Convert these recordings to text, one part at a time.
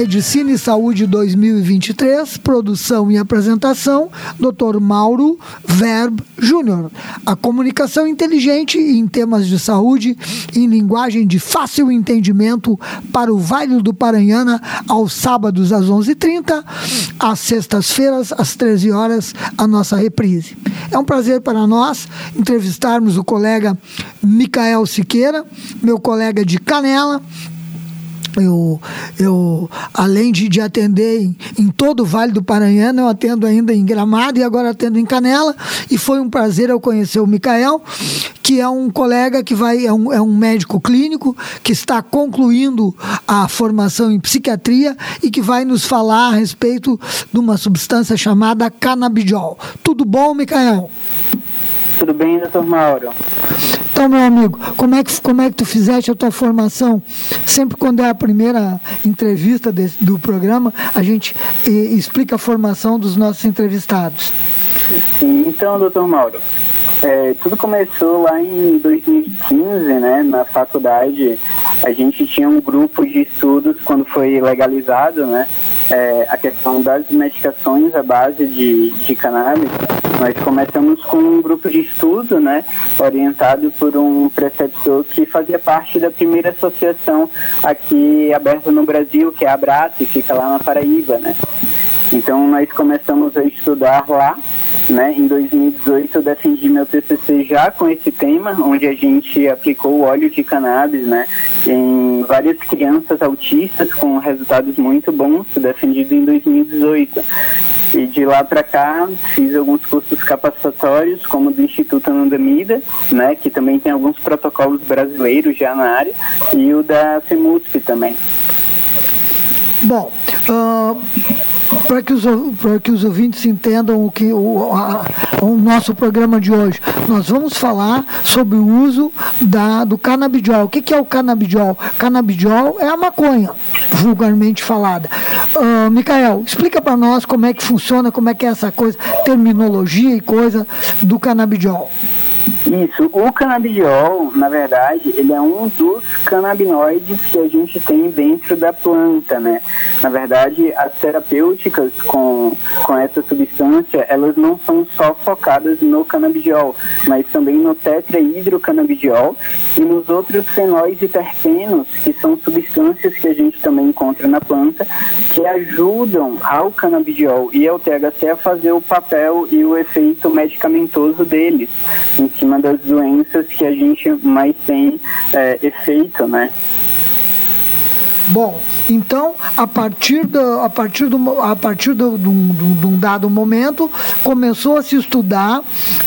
Medicina e Saúde 2023, produção e apresentação, Dr. Mauro Verb Júnior. A comunicação inteligente em temas de saúde em linguagem de fácil entendimento para o Vale do Paranhana aos sábados às 11h30, às sextas-feiras às 13 horas a nossa reprise. É um prazer para nós entrevistarmos o colega Micael Siqueira, meu colega de Canela, eu, eu além de, de atender em, em, todo o Vale do Paranhana, eu atendo ainda em Gramado e agora atendo em Canela. E foi um prazer eu conhecer o Micael, que é um colega que vai, é um, é um médico clínico que está concluindo a formação em psiquiatria e que vai nos falar a respeito de uma substância chamada canabidiol. Tudo bom, Micael? Tudo bem, doutor Mauro? Então, meu amigo, como é que, como é que tu fizeste a tua formação? Sempre quando é a primeira entrevista desse, do programa, a gente explica a formação dos nossos entrevistados. Sim, então, doutor Mauro, é, tudo começou lá em 2015, né? Na faculdade, a gente tinha um grupo de estudos quando foi legalizado, né? É, a questão das medicações à base de, de cannabis. Nós começamos com um grupo de estudo, né? Orientado por um preceptor que fazia parte da primeira associação aqui aberta no Brasil, que é a Abrace, fica lá na Paraíba, né? Então nós começamos a estudar lá né? Em 2018 eu defendi meu TCC já com esse tema, onde a gente aplicou o óleo de cannabis né? em várias crianças autistas com resultados muito bons, defendido em 2018. E de lá para cá fiz alguns cursos capacitatórios, como do Instituto Anandamida, né, que também tem alguns protocolos brasileiros já na área, e o da FEMUSP também. Bom, uh, para que, os, que os ouvintes entendam o que o, a, o nosso programa de hoje, nós vamos falar sobre o uso da, do canabidiol. O que, que é o canabidiol? Canabidiol é a maconha, vulgarmente falada. Uh, Micael, explica para nós como é que funciona, como é que é essa coisa, terminologia e coisa do canabidiol. Isso, o canabidiol, na verdade, ele é um dos canabinoides que a gente tem dentro da planta, né? Na verdade, as terapêuticas com, com essa substância, elas não são só focadas no canabidiol, mas também no tetrahidrocanabidiol e nos outros fenóis e terpenos, que são substâncias que a gente também encontra na planta, que ajudam ao canabidiol e ao THC a fazer o papel e o efeito medicamentoso deles em cima das doenças que a gente mais tem é, efeito, né? Bom, então, a partir, do, a partir, do, a partir do, de um dado momento, começou a se estudar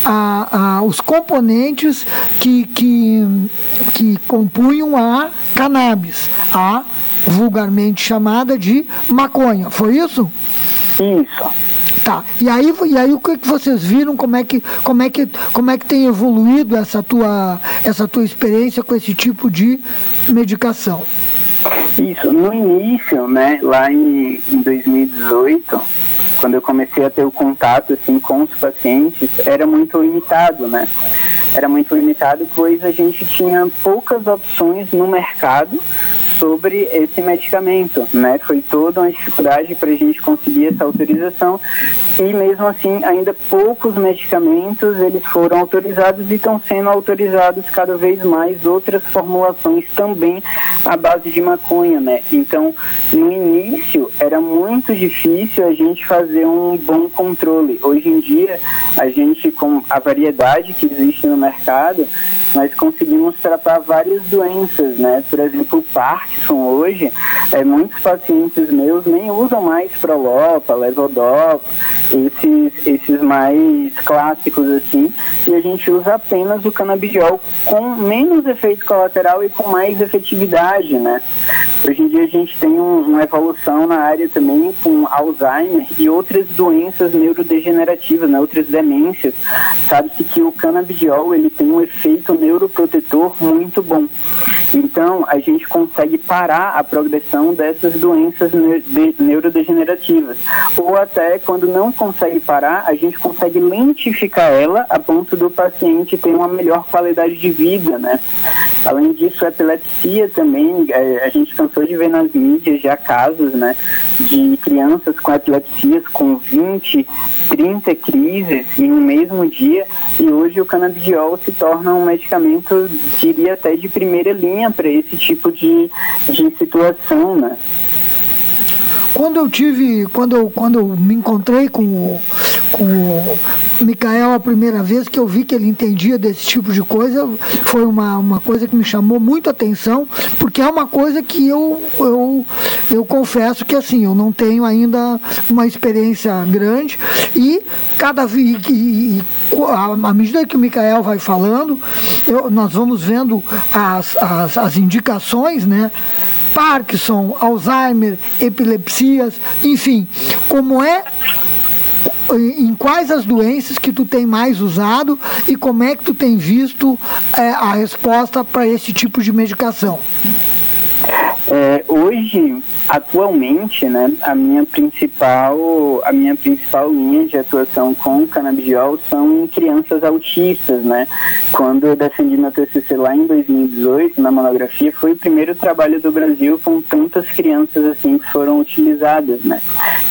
a, a, os componentes que, que, que compunham a cannabis, a vulgarmente chamada de maconha. Foi isso? Isso. Tá. E aí, e aí o que, que vocês viram? Como é que, como é que, como é que tem evoluído essa tua, essa tua experiência com esse tipo de medicação? Isso, no início, né, lá em, em 2018, quando eu comecei a ter o contato assim com os pacientes, era muito limitado, né? Era muito limitado, pois a gente tinha poucas opções no mercado sobre esse medicamento, né? Foi toda uma dificuldade para a gente conseguir essa autorização e mesmo assim ainda poucos medicamentos eles foram autorizados e estão sendo autorizados cada vez mais outras formulações também à base de maconha, né? Então, no início era muito difícil a gente fazer um bom controle. Hoje em dia, a gente com a variedade que existe no mercado, nós conseguimos tratar várias doenças, né? Por exemplo, o Parkinson hoje, é, muitos pacientes meus nem usam mais Prolopa, Levodopa, esses, esses mais clássicos assim, e a gente usa apenas o canabidiol com menos efeito colateral e com mais efetividade, né? Hoje em dia a gente tem um, uma evolução na área também com Alzheimer e outras doenças neurodegenerativas, né? outras demências. Sabe-se que o canabidiol ele tem um efeito neuroprotetor muito bom. Então, a gente consegue parar a progressão dessas doenças neurodegenerativas. Ou até, quando não consegue parar, a gente consegue lentificar ela a ponto do paciente ter uma melhor qualidade de vida, né? Além disso, a epilepsia também, é, a gente cansou de ver nas mídias já casos, né, de crianças com epilepsias com 20, 30 crises em um mesmo dia, e hoje o canabidiol se torna um medicamento, diria até de primeira linha para esse tipo de, de situação, né? Quando eu tive, quando eu, quando eu me encontrei com com Micael a primeira vez que eu vi que ele entendia desse tipo de coisa, foi uma, uma coisa que me chamou muito a atenção, porque é uma coisa que eu, eu, eu confesso que assim, eu não tenho ainda uma experiência grande e cada vez à medida que o Micael vai falando, eu, nós vamos vendo as, as, as indicações, né? Parkinson, Alzheimer, epilepsias, enfim, como é em, quais as doenças que tu tem mais usado e como é que tu tem visto é, a resposta para esse tipo de medicação? É, hoje, atualmente, né, a minha principal, a minha principal linha de atuação com canabidiol são crianças autistas, né? Quando eu defendi meu TCC lá em 2018, na monografia, foi o primeiro trabalho do Brasil com tantas crianças assim que foram utilizadas, né?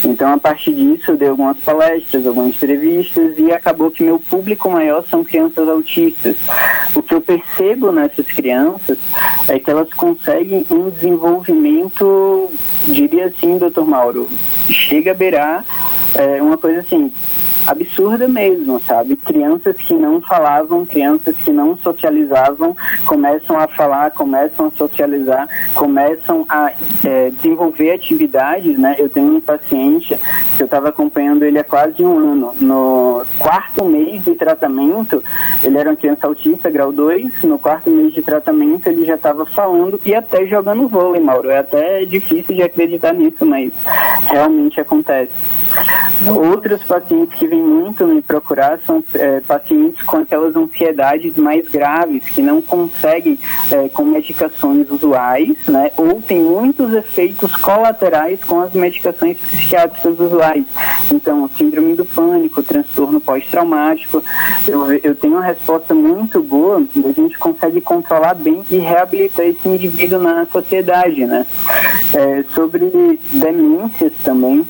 Então, a partir disso, eu dei algumas palestras, algumas entrevistas e acabou que meu público maior são crianças autistas. O que eu percebo nessas crianças é que elas conseguem um desenvolvimento, diria assim, doutor Mauro, chega a beirar é, uma coisa assim, absurda mesmo, sabe? Crianças que não falavam, crianças que não socializavam, começam a falar, começam a socializar, começam a é, desenvolver atividades, né? Eu tenho um paciente que eu estava acompanhando ele há quase um ano. No quarto mês de tratamento, ele era uma criança autista, grau 2, no quarto mês de tratamento ele já estava falando e até jogando vôlei, Mauro. É até difícil de acreditar nisso, mas realmente acontece. Outros pacientes que vêm muito me procurar são é, pacientes com aquelas ansiedades mais graves, que não conseguem é, com medicações usuais, né, ou tem muitos efeitos colaterais com as medicações psiquiátricas usuais. Então, síndrome do pânico, transtorno pós-traumático. Eu, eu tenho uma resposta muito boa, a gente consegue controlar bem e reabilitar esse indivíduo na sociedade, né. É, sobre demências também,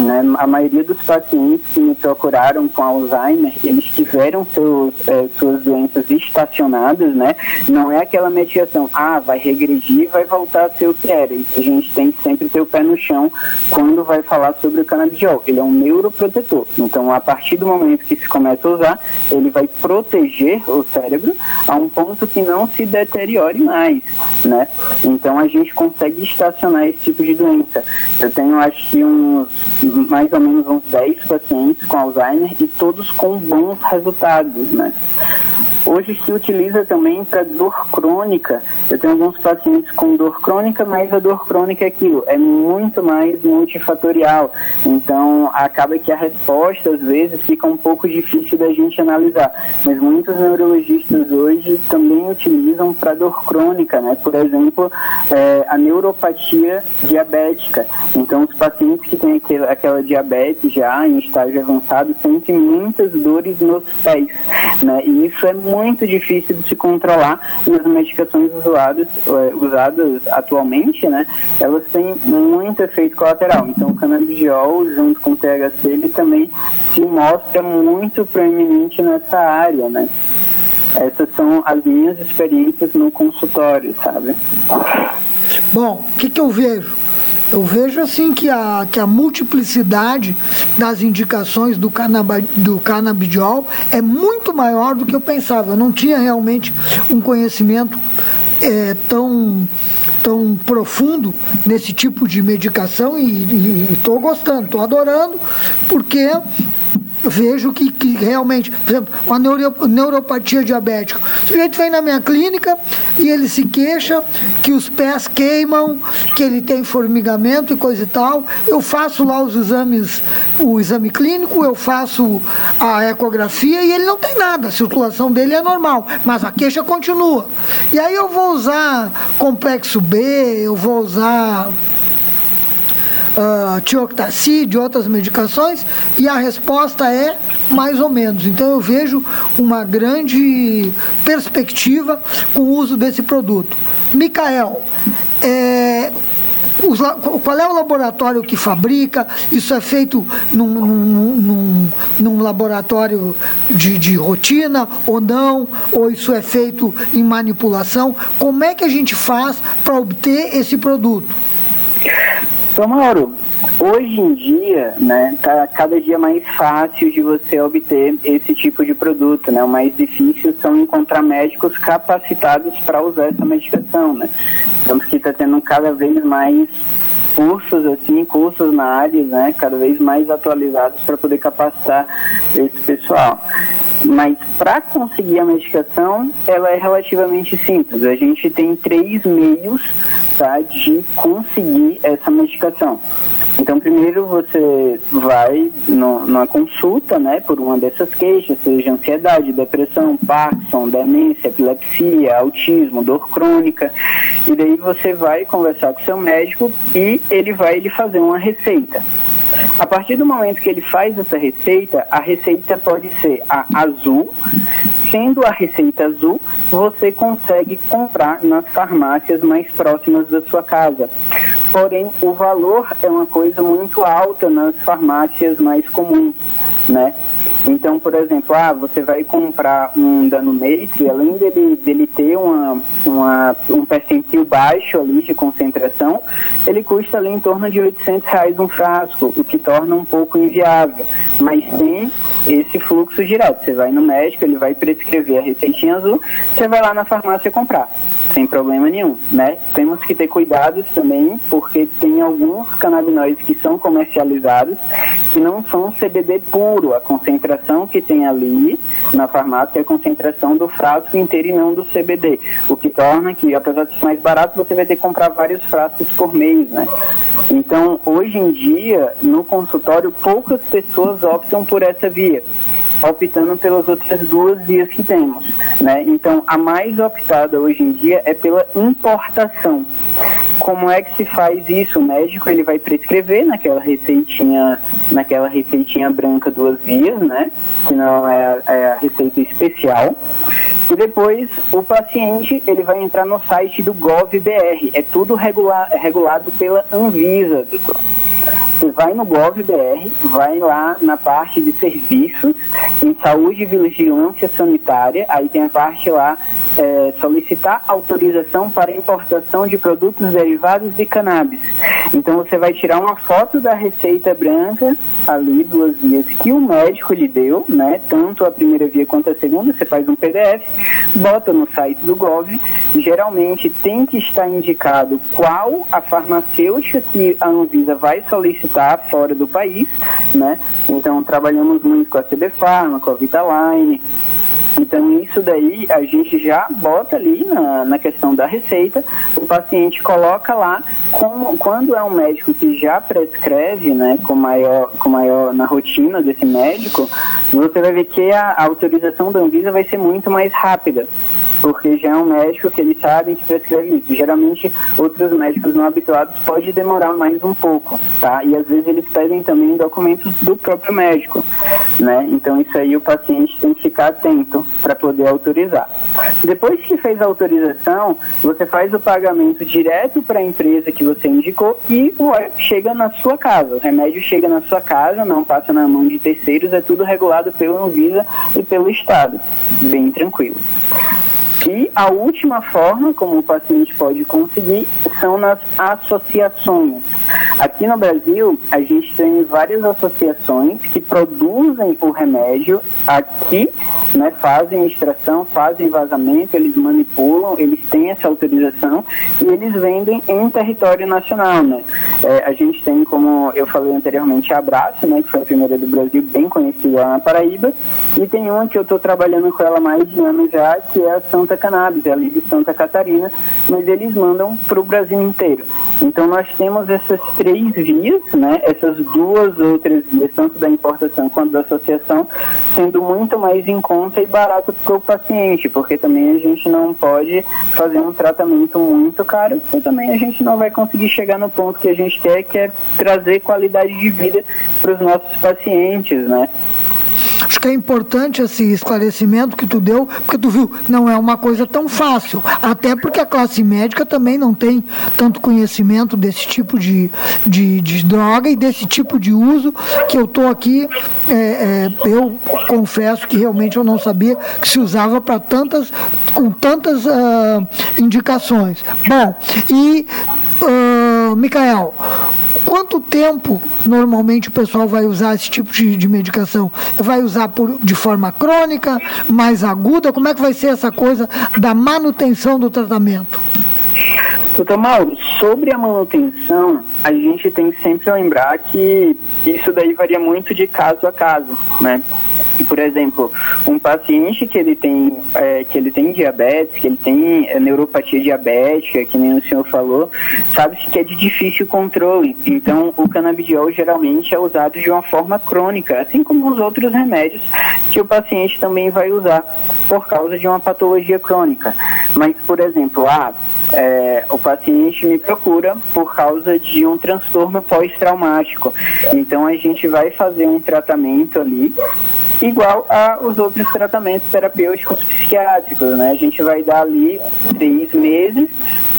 né? A maioria dos pacientes que me procuraram com Alzheimer, eles tiveram seus, é, suas doenças estacionadas, né? Não é aquela medicação, ah, vai regredir vai voltar a ser o que era. A gente tem que sempre ter o pé no chão quando vai falar sobre o canabidiol. Ele é um neuroprotetor. Então, a partir do momento que se começa a usar, ele vai proteger o cérebro a um ponto que não se deteriore mais, né? Então, a gente consegue estacionar esse tipo de doença. Eu tenho, acho que uns mais ou menos uns 10 pacientes com Alzheimer e todos com bons resultados, né? Hoje se utiliza também para dor crônica. Eu tenho alguns pacientes com dor crônica, mas a dor crônica é aquilo, é muito mais multifatorial. Então acaba que a resposta às vezes fica um pouco difícil da gente analisar. Mas muitos neurologistas hoje também utilizam para dor crônica, né? Por exemplo, é, a neuropatia diabética. Então os pacientes que têm aquele, aquela diabetes já em estágio avançado sentem muitas dores nos pés, né? E isso é muito muito difícil de se controlar e as medicações usadas, eh, usadas atualmente, né, elas têm muito efeito colateral. Então o canabidiol junto com o THC ele também se mostra muito proeminente nessa área, né. Essas são as minhas experiências no consultório, sabe? Bom, o que, que eu vejo? Eu vejo assim que a, que a multiplicidade das indicações do, canaba, do canabidiol é muito maior do que eu pensava. Eu não tinha realmente um conhecimento é, tão tão profundo nesse tipo de medicação e estou gostando, estou adorando, porque vejo que, que realmente, por exemplo, uma neuro, neuropatia diabética. O sujeito vem na minha clínica e ele se queixa que os pés queimam, que ele tem formigamento e coisa e tal. Eu faço lá os exames, o exame clínico, eu faço a ecografia e ele não tem nada, a circulação dele é normal, mas a queixa continua. E aí eu vou usar complexo B, eu vou usar uh, tioxetacid, outras medicações, e a resposta é mais ou menos. Então eu vejo uma grande perspectiva com o uso desse produto. Micael, é, os, qual é o laboratório que fabrica? Isso é feito num, num, num, num laboratório de, de, rotina ou não? Ou isso é feito em manipulação? Como é que a gente faz para obter esse produto? Então, Mauro, hoje em dia, né, tá cada dia mais fácil de você obter esse tipo de produto, né? O mais difícil são encontrar médicos capacitados para usar essa medicação, né? Tanto que está tendo cada vez mais cursos assim, cursos na área, né, cada vez mais atualizados para poder capacitar esse pessoal. Mas para conseguir a medicação, ela é relativamente simples. A gente tem três meios tá, de conseguir essa medicação. Então, primeiro você vai no, numa consulta, né, por uma dessas queixas, seja ansiedade, depressão, Parkinson, demência, epilepsia, autismo, dor crônica, e daí você vai conversar com seu médico e ele vai lhe fazer uma receita. A partir do momento que ele faz essa receita, a receita pode ser a azul, sendo a receita azul, você consegue comprar nas farmácias mais próximas da sua casa. Porém, o valor é uma coisa muito alta nas farmácias mais comuns, né? Então, por exemplo, ah, você vai comprar um Danumetri, além dele, dele ter uma, uma, um percentil baixo ali de concentração, ele custa ali em torno de 800 reais um frasco, o que torna um pouco inviável. Mas tem esse fluxo direto. Você vai no médico, ele vai prescrever a receitinha azul, você vai lá na farmácia comprar sem problema nenhum, né? Temos que ter cuidados também, porque tem alguns canabinoides que são comercializados que não são CBD puro. A concentração que tem ali na farmácia é a concentração do frasco inteiro e não do CBD, o que torna que, apesar de ser mais barato, você vai ter que comprar vários frascos por mês, né? Então, hoje em dia, no consultório, poucas pessoas optam por essa via optando pelas outras duas vias que temos. Né? Então, a mais optada hoje em dia é pela importação. Como é que se faz isso? O médico ele vai prescrever naquela receitinha, naquela receitinha branca duas vias, né? Que não é, é a receita especial. E depois o paciente ele vai entrar no site do GovBR. É tudo regular, é regulado pela Anvisa, doutor. Você vai no GovBR, vai lá na parte de serviços, em saúde e vigilância sanitária, aí tem a parte lá é, solicitar autorização para importação de produtos derivados de cannabis. Então você vai tirar uma foto da receita branca, ali duas vias que o médico lhe deu, né? Tanto a primeira via quanto a segunda, você faz um PDF, bota no site do Gov. Geralmente tem que estar indicado qual a farmacêutica que a Anvisa vai solicitar fora do país, né? Então trabalhamos muito com a CB Pharma, com a Vitaline, então, isso daí a gente já bota ali na, na questão da receita, o paciente coloca lá, como, quando é um médico que já prescreve, né, com maior, com maior na rotina desse médico, você vai ver que a, a autorização da Anvisa vai ser muito mais rápida porque já é um médico que eles sabem que prescreve isso. Geralmente, outros médicos não habituados pode demorar mais um pouco, tá? E às vezes eles pedem também documentos do próprio médico, né? Então isso aí o paciente tem que ficar atento para poder autorizar. Depois que fez a autorização, você faz o pagamento direto para a empresa que você indicou e o chega na sua casa. O remédio chega na sua casa, não passa na mão de terceiros, é tudo regulado pelo Anvisa e pelo Estado. Bem tranquilo. E a última forma como o paciente pode conseguir são nas associações. Aqui no Brasil, a gente tem várias associações que produzem o remédio aqui, né, fazem extração, fazem vazamento, eles manipulam, eles têm essa autorização e eles vendem em território nacional. Né? É, a gente tem, como eu falei anteriormente, a Abraço, né, que foi a primeira do Brasil, bem conhecida lá na Paraíba, e tem uma que eu estou trabalhando com ela mais de anos já, que é a Santa Cannabis, é ali de Santa Catarina, mas eles mandam para o Brasil inteiro. Então nós temos essas três vias, né, essas duas outras vias, tanto da importação quanto da associação, sendo muito mais em conta e barato para o paciente, porque também a gente não pode fazer um tratamento muito caro, porque também a gente não vai conseguir chegar no ponto que a gente quer, que é trazer qualidade de vida para os nossos pacientes, né? Acho que é importante esse esclarecimento que tu deu, porque tu viu, não é uma coisa tão fácil. Até porque a classe médica também não tem tanto conhecimento desse tipo de, de, de droga e desse tipo de uso que eu estou aqui. É, é, eu confesso que realmente eu não sabia que se usava para tantas, com tantas uh, indicações. Bom, e uh, Micael, quanto tempo normalmente o pessoal vai usar esse tipo de, de medicação? Vai usar por, de forma crônica, mais aguda? Como é que vai ser essa coisa da manutenção do tratamento? Doutor Mauro, sobre a manutenção, a gente tem que sempre lembrar que isso daí varia muito de caso a caso, né? Por exemplo, um paciente que ele tem, é, que ele tem diabetes, que ele tem é, neuropatia diabética, que nem o senhor falou, sabe-se que é de difícil controle. Então, o canabidiol geralmente é usado de uma forma crônica, assim como os outros remédios que o paciente também vai usar por causa de uma patologia crônica. Mas, por exemplo, ah, é, o paciente me procura por causa de um transtorno pós-traumático. Então a gente vai fazer um tratamento ali igual aos outros tratamentos terapêuticos psiquiátricos, né? A gente vai dar ali três meses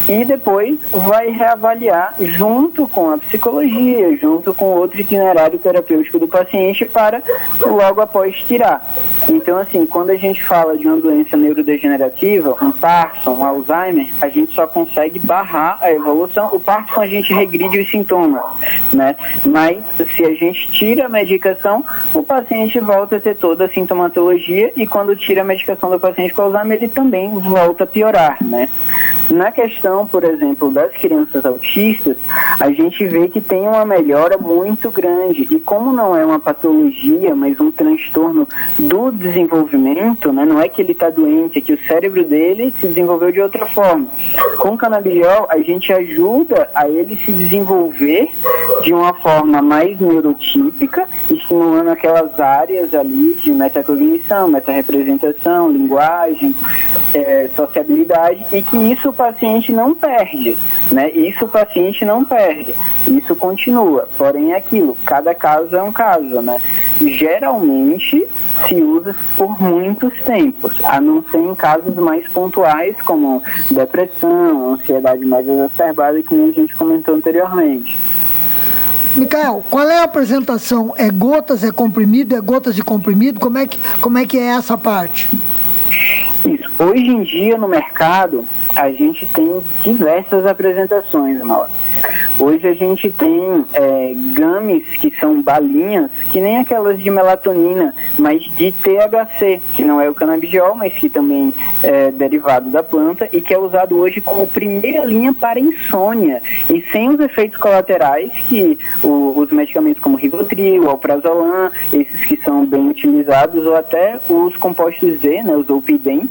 e depois vai reavaliar junto com a psicologia, junto com outro itinerário terapêutico do paciente para logo após tirar. Então, assim, quando a gente fala de uma doença neurodegenerativa, um Parkinson, um Alzheimer, a gente só consegue barrar a evolução. O Parkinson a gente regride os sintomas, né? Mas se a gente tira a medicação, o paciente volta a ter toda a sintomatologia e quando tira a medicação do paciente com Alzheimer, ele também volta a piorar, né? Na questão, por exemplo, das crianças autistas, a gente vê que tem uma melhora muito grande. E como não é uma patologia, mas um transtorno do desenvolvimento, né? não é que ele está doente, é que o cérebro dele se desenvolveu de outra forma. Com o canabidiol, a gente ajuda a ele se desenvolver de uma forma mais neurotípica, estimulando aquelas áreas ali de metacognição, metarepresentação, linguagem, é, sociabilidade, e que isso paciente não perde, né? Isso o paciente não perde, isso continua. Porém, é aquilo, cada caso é um caso, né? Geralmente se usa por muitos tempos, a não ser em casos mais pontuais, como depressão, ansiedade mais exacerbada, que a gente comentou anteriormente. Micael, qual é a apresentação? É gotas, é comprimido, é gotas de comprimido? Como é que, como é, que é essa parte? Isso. Hoje em dia no mercado a gente tem diversas apresentações, Mauro. Hoje a gente tem é, games que são balinhas, que nem aquelas de melatonina, mas de THC, que não é o canabidiol, mas que também é derivado da planta e que é usado hoje como primeira linha para insônia. E sem os efeitos colaterais que o, os medicamentos como Rivotril, Alprazolam, esses que são bem utilizados, ou até os compostos Z, né, os Opidem,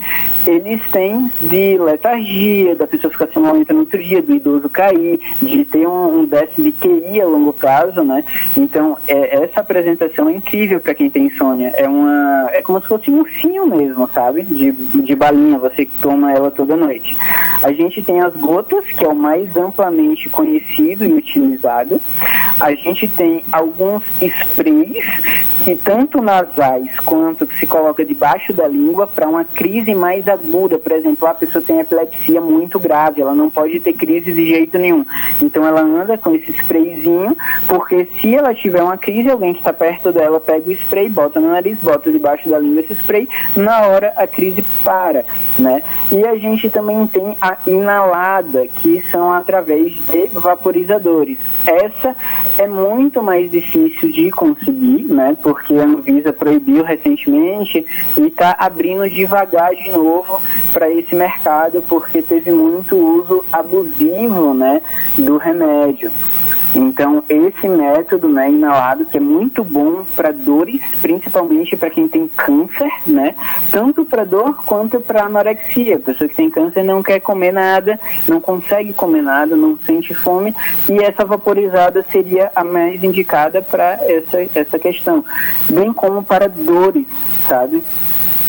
eles têm de letargia, da pessoa ficar sonolenta no outro dia, do idoso cair, de ter um um, déficit de QI a longo prazo, né? Então, é, essa apresentação é incrível para quem tem insônia. É uma, é como se fosse um ursinho mesmo, sabe? De, de balinha, você toma ela toda noite. A gente tem as gotas, que é o mais amplamente conhecido e utilizado. A gente tem alguns sprays, que tanto nasais quanto que se coloca debaixo da língua para uma crise mais aguda. Por exemplo, a pessoa tem epilepsia muito grave, ela não pode ter crise de jeito nenhum. Então, ela anda com esse sprayzinho, porque se ela tiver uma crise, alguém que está perto dela pega o spray, bota no nariz, bota debaixo da língua esse spray, na hora a crise para, né? E a gente também tem a inalada, que são através de vaporizadores. Essa é muito mais difícil de conseguir, né? Porque a Anvisa proibiu recentemente e está abrindo devagar de novo para esse mercado, porque teve muito uso abusivo, né, do remédio remédio. Então, esse método né, inalado, que é muito bom para dores, principalmente para quem tem câncer, né? Tanto para dor quanto para anorexia. A pessoa que tem câncer não quer comer nada, não consegue comer nada, não sente fome, e essa vaporizada seria a mais indicada para essa, essa questão. Bem como para dores, sabe?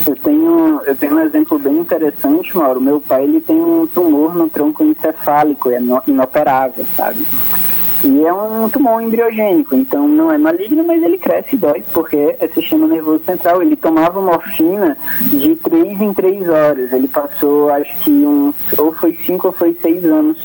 Eu tenho, eu tenho um exemplo bem interessante, Mauro. Meu pai ele tem um tumor no tronco encefálico, é inoperável, sabe? E é um tumor embriogênico, então não é maligno, mas ele cresce e dói, porque é sistema nervoso central. Ele tomava morfina de 3 em 3 horas. Ele passou, acho que uns, ou foi 5 ou foi 6 anos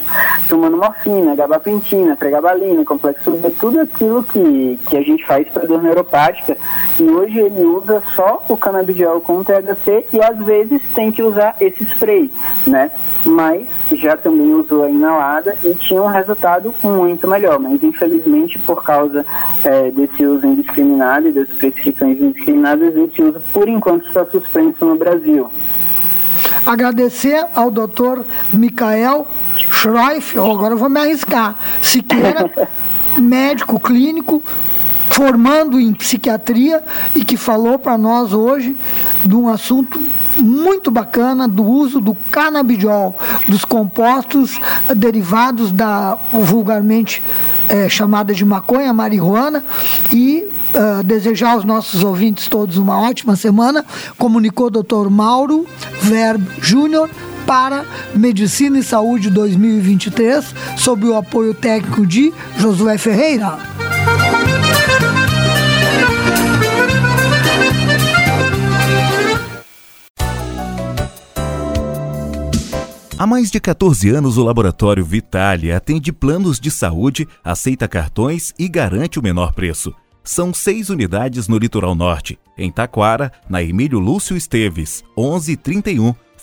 tomando morfina, gabapentina, pregabalina, complexo B, tudo aquilo que, que a gente faz para dor neuropática. E hoje ele usa só o canabidiol com THC e às vezes tem que usar esse spray, né? Mas já também usou a inalada e tinha um resultado muito melhor melhor, mas infelizmente por causa é, desse uso indiscriminado e das prescrições indiscriminadas, esse uso por enquanto está suspenso no Brasil. Agradecer ao doutor Michael Schreif, agora eu vou me arriscar, Siqueira, médico clínico, formando em psiquiatria e que falou para nós hoje de um assunto muito bacana do uso do canabidiol, dos compostos derivados da vulgarmente é, chamada de maconha, marihuana, e uh, desejar aos nossos ouvintes todos uma ótima semana. Comunicou o doutor Mauro Verb Júnior para Medicina e Saúde 2023, sob o apoio técnico de Josué Ferreira. Há mais de 14 anos, o Laboratório Vitale atende planos de saúde, aceita cartões e garante o menor preço. São seis unidades no Litoral Norte, em Taquara, na Emílio Lúcio Esteves, 1131,